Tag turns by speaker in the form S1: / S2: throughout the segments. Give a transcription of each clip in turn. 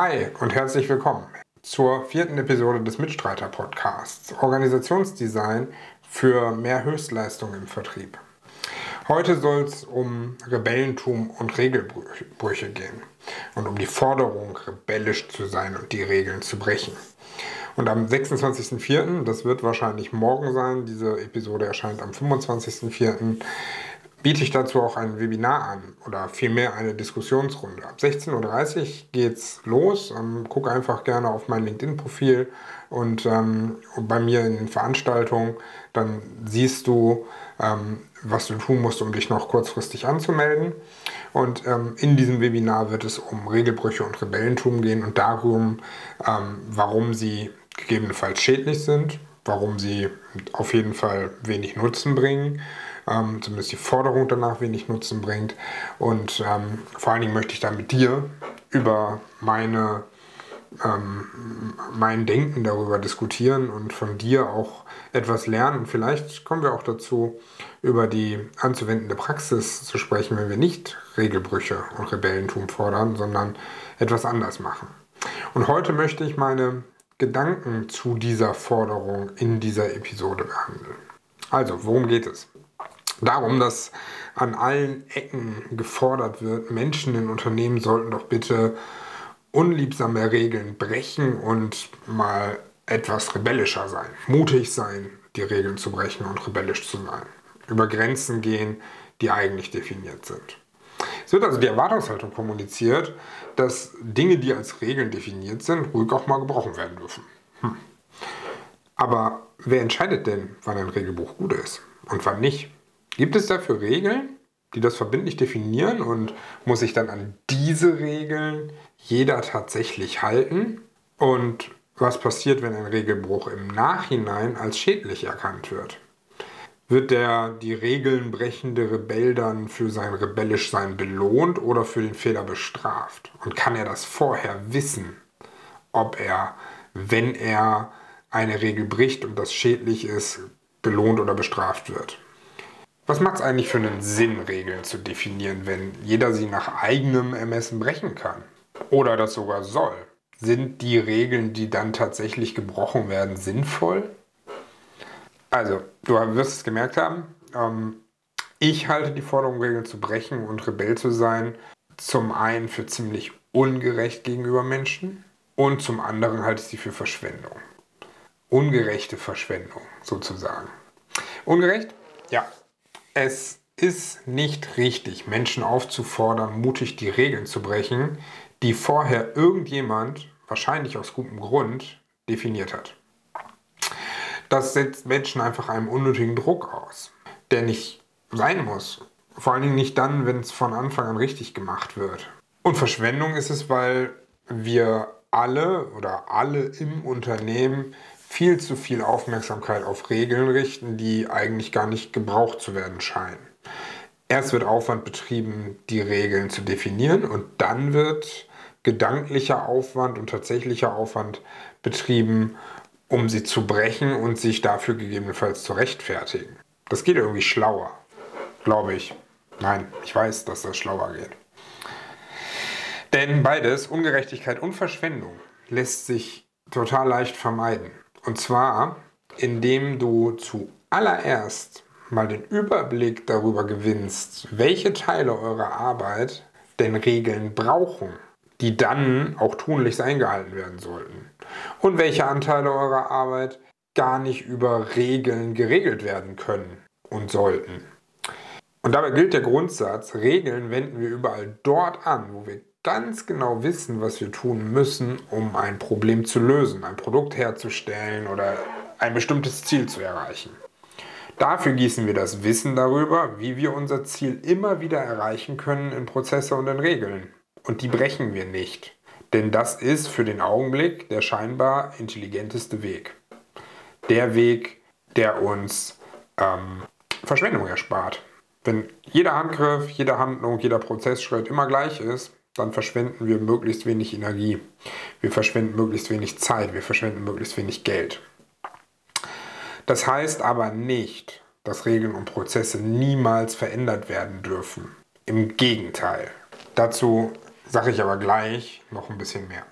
S1: Hi und herzlich willkommen zur vierten Episode des Mitstreiter-Podcasts Organisationsdesign für mehr Höchstleistung im Vertrieb. Heute soll es um Rebellentum und Regelbrüche gehen und um die Forderung, rebellisch zu sein und die Regeln zu brechen. Und am 26.04., das wird wahrscheinlich morgen sein, diese Episode erscheint am 25.04., biete ich dazu auch ein Webinar an oder vielmehr eine Diskussionsrunde. Ab 16.30 Uhr geht's los. Ähm, guck einfach gerne auf mein LinkedIn-Profil und ähm, bei mir in den Veranstaltungen, dann siehst du, ähm, was du tun musst, um dich noch kurzfristig anzumelden. Und ähm, in diesem Webinar wird es um Regelbrüche und Rebellentum gehen und darum, ähm, warum sie gegebenenfalls schädlich sind, warum sie auf jeden Fall wenig Nutzen bringen ähm, zumindest die Forderung danach wenig Nutzen bringt. Und ähm, vor allen Dingen möchte ich da mit dir über meine, ähm, mein Denken darüber diskutieren und von dir auch etwas lernen. Und vielleicht kommen wir auch dazu, über die anzuwendende Praxis zu sprechen, wenn wir nicht Regelbrüche und Rebellentum fordern, sondern etwas anders machen. Und heute möchte ich meine Gedanken zu dieser Forderung in dieser Episode behandeln. Also, worum geht es? Darum, dass an allen Ecken gefordert wird, Menschen in Unternehmen sollten doch bitte unliebsame Regeln brechen und mal etwas rebellischer sein, mutig sein, die Regeln zu brechen und rebellisch zu sein, über Grenzen gehen, die eigentlich definiert sind. Es wird also die Erwartungshaltung kommuniziert, dass Dinge, die als Regeln definiert sind, ruhig auch mal gebrochen werden dürfen. Hm. Aber wer entscheidet denn, wann ein Regelbuch gut ist und wann nicht? Gibt es dafür Regeln, die das verbindlich definieren und muss sich dann an diese Regeln jeder tatsächlich halten? Und was passiert, wenn ein Regelbruch im Nachhinein als schädlich erkannt wird? Wird der die Regeln brechende Rebell dann für sein Rebellischsein belohnt oder für den Fehler bestraft? Und kann er das vorher wissen, ob er, wenn er eine Regel bricht und das schädlich ist, belohnt oder bestraft wird? Was macht es eigentlich für einen Sinn, Regeln zu definieren, wenn jeder sie nach eigenem Ermessen brechen kann? Oder das sogar soll? Sind die Regeln, die dann tatsächlich gebrochen werden, sinnvoll? Also, du wirst es gemerkt haben, ähm, ich halte die Forderung, Regeln zu brechen und Rebell zu sein, zum einen für ziemlich ungerecht gegenüber Menschen und zum anderen halte ich sie für Verschwendung. Ungerechte Verschwendung sozusagen. Ungerecht? Ja, es ist nicht richtig, Menschen aufzufordern, mutig die Regeln zu brechen, die vorher irgendjemand, wahrscheinlich aus gutem Grund, definiert hat. Das setzt Menschen einfach einem unnötigen Druck aus, der nicht sein muss. Vor allen Dingen nicht dann, wenn es von Anfang an richtig gemacht wird. Und Verschwendung ist es, weil wir alle oder alle im Unternehmen viel zu viel Aufmerksamkeit auf Regeln richten, die eigentlich gar nicht gebraucht zu werden scheinen. Erst wird Aufwand betrieben, die Regeln zu definieren und dann wird gedanklicher Aufwand und tatsächlicher Aufwand betrieben, um sie zu brechen und sich dafür gegebenenfalls zu rechtfertigen. Das geht irgendwie schlauer, glaube ich. Nein, ich weiß, dass das schlauer geht. Denn beides, Ungerechtigkeit und Verschwendung, lässt sich total leicht vermeiden. Und zwar, indem du zuallererst mal den Überblick darüber gewinnst, welche Teile eurer Arbeit denn Regeln brauchen, die dann auch tunlichst eingehalten werden sollten. Und welche Anteile eurer Arbeit gar nicht über Regeln geregelt werden können und sollten. Und dabei gilt der Grundsatz, Regeln wenden wir überall dort an, wo wir ganz genau wissen, was wir tun müssen, um ein Problem zu lösen, ein Produkt herzustellen oder ein bestimmtes Ziel zu erreichen. Dafür gießen wir das Wissen darüber, wie wir unser Ziel immer wieder erreichen können in Prozesse und in Regeln. Und die brechen wir nicht. Denn das ist für den Augenblick der scheinbar intelligenteste Weg. Der Weg, der uns ähm, Verschwendung erspart. Wenn jeder Handgriff, jede Handlung, jeder Prozessschritt immer gleich ist, dann verschwenden wir möglichst wenig Energie. Wir verschwenden möglichst wenig Zeit, wir verschwenden möglichst wenig Geld. Das heißt aber nicht, dass Regeln und Prozesse niemals verändert werden dürfen. Im Gegenteil. Dazu sage ich aber gleich noch ein bisschen mehr.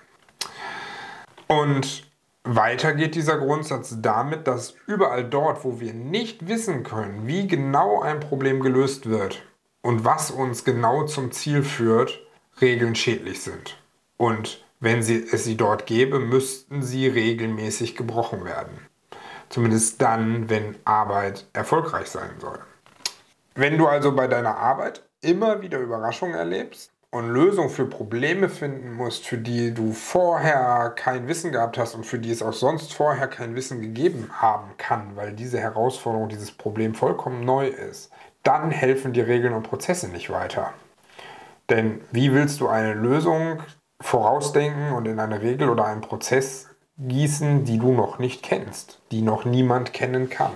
S1: Und weiter geht dieser Grundsatz damit, dass überall dort, wo wir nicht wissen können, wie genau ein Problem gelöst wird und was uns genau zum Ziel führt, Regeln schädlich sind. Und wenn sie, es sie dort gäbe, müssten sie regelmäßig gebrochen werden. Zumindest dann, wenn Arbeit erfolgreich sein soll. Wenn du also bei deiner Arbeit immer wieder Überraschungen erlebst und Lösungen für Probleme finden musst, für die du vorher kein Wissen gehabt hast und für die es auch sonst vorher kein Wissen gegeben haben kann, weil diese Herausforderung, dieses Problem vollkommen neu ist, dann helfen die Regeln und Prozesse nicht weiter. Denn wie willst du eine Lösung vorausdenken und in eine Regel oder einen Prozess gießen, die du noch nicht kennst, die noch niemand kennen kann?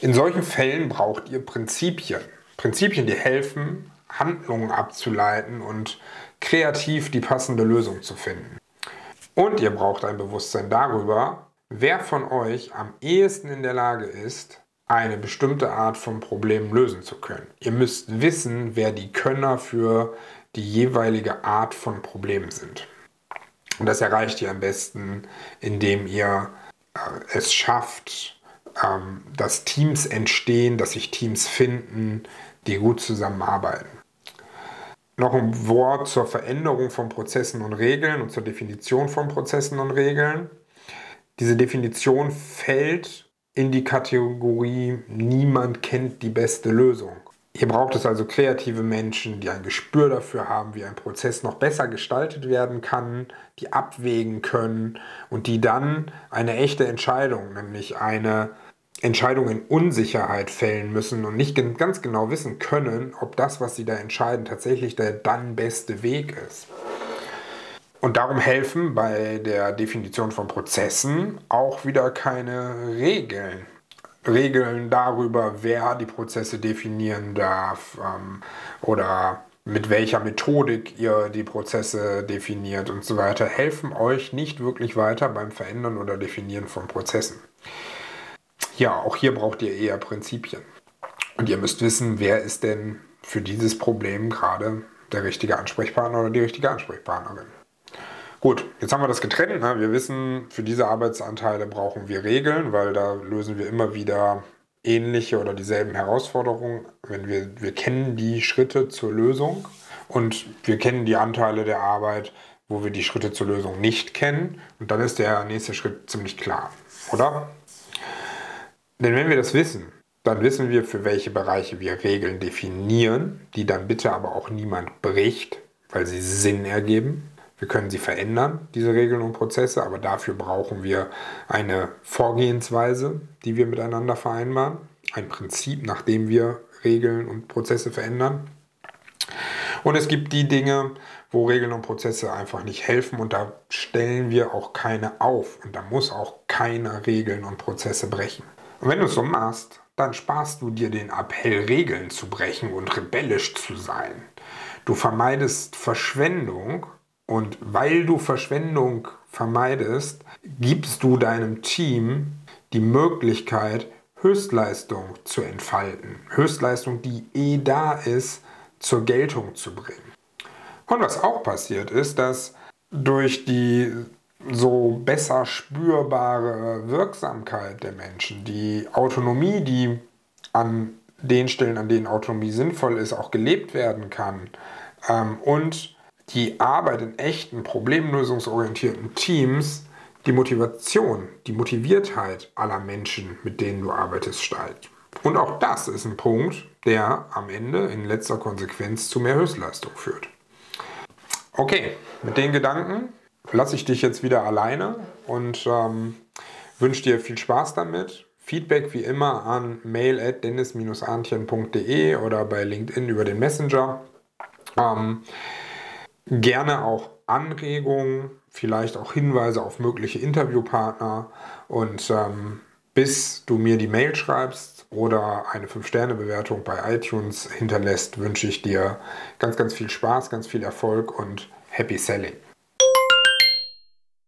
S1: In solchen Fällen braucht ihr Prinzipien. Prinzipien, die helfen, Handlungen abzuleiten und kreativ die passende Lösung zu finden. Und ihr braucht ein Bewusstsein darüber, wer von euch am ehesten in der Lage ist, eine bestimmte Art von Problem lösen zu können. Ihr müsst wissen, wer die Könner für die jeweilige Art von Problem sind. Und das erreicht ihr am besten, indem ihr äh, es schafft, ähm, dass Teams entstehen, dass sich Teams finden, die gut zusammenarbeiten. Noch ein Wort zur Veränderung von Prozessen und Regeln und zur Definition von Prozessen und Regeln. Diese Definition fällt in die Kategorie niemand kennt die beste Lösung. Hier braucht es also kreative Menschen, die ein Gespür dafür haben, wie ein Prozess noch besser gestaltet werden kann, die abwägen können und die dann eine echte Entscheidung, nämlich eine Entscheidung in Unsicherheit fällen müssen und nicht ganz genau wissen können, ob das, was sie da entscheiden, tatsächlich der dann beste Weg ist. Und darum helfen bei der Definition von Prozessen auch wieder keine Regeln. Regeln darüber, wer die Prozesse definieren darf ähm, oder mit welcher Methodik ihr die Prozesse definiert und so weiter, helfen euch nicht wirklich weiter beim Verändern oder Definieren von Prozessen. Ja, auch hier braucht ihr eher Prinzipien. Und ihr müsst wissen, wer ist denn für dieses Problem gerade der richtige Ansprechpartner oder die richtige Ansprechpartnerin. Gut, jetzt haben wir das getrennt. Ne? Wir wissen, für diese Arbeitsanteile brauchen wir Regeln, weil da lösen wir immer wieder ähnliche oder dieselben Herausforderungen. Wenn wir, wir kennen die Schritte zur Lösung und wir kennen die Anteile der Arbeit, wo wir die Schritte zur Lösung nicht kennen. Und dann ist der nächste Schritt ziemlich klar, oder? Denn wenn wir das wissen, dann wissen wir, für welche Bereiche wir Regeln definieren, die dann bitte aber auch niemand bricht, weil sie Sinn ergeben. Wir können sie verändern, diese Regeln und Prozesse, aber dafür brauchen wir eine Vorgehensweise, die wir miteinander vereinbaren, ein Prinzip, nach dem wir Regeln und Prozesse verändern. Und es gibt die Dinge, wo Regeln und Prozesse einfach nicht helfen und da stellen wir auch keine auf und da muss auch keiner Regeln und Prozesse brechen. Und wenn du es so machst, dann sparst du dir den Appell, Regeln zu brechen und rebellisch zu sein. Du vermeidest Verschwendung und weil du Verschwendung vermeidest, gibst du deinem Team die Möglichkeit, Höchstleistung zu entfalten. Höchstleistung, die eh da ist, zur Geltung zu bringen. Und was auch passiert ist, dass durch die so besser spürbare Wirksamkeit der Menschen, die Autonomie, die an den Stellen, an denen Autonomie sinnvoll ist, auch gelebt werden kann ähm, und die Arbeit in echten, problemlösungsorientierten Teams die Motivation, die Motiviertheit aller Menschen, mit denen du arbeitest, steigt. Und auch das ist ein Punkt, der am Ende in letzter Konsequenz zu mehr Höchstleistung führt. Okay, mit den Gedanken lasse ich dich jetzt wieder alleine und ähm, wünsche dir viel Spaß damit. Feedback wie immer an mail at dennis-arntchen.de oder bei LinkedIn über den Messenger. Ähm, Gerne auch Anregungen, vielleicht auch Hinweise auf mögliche Interviewpartner. Und ähm, bis du mir die Mail schreibst oder eine 5-Sterne-Bewertung bei iTunes hinterlässt, wünsche ich dir ganz, ganz viel Spaß, ganz viel Erfolg und Happy Selling.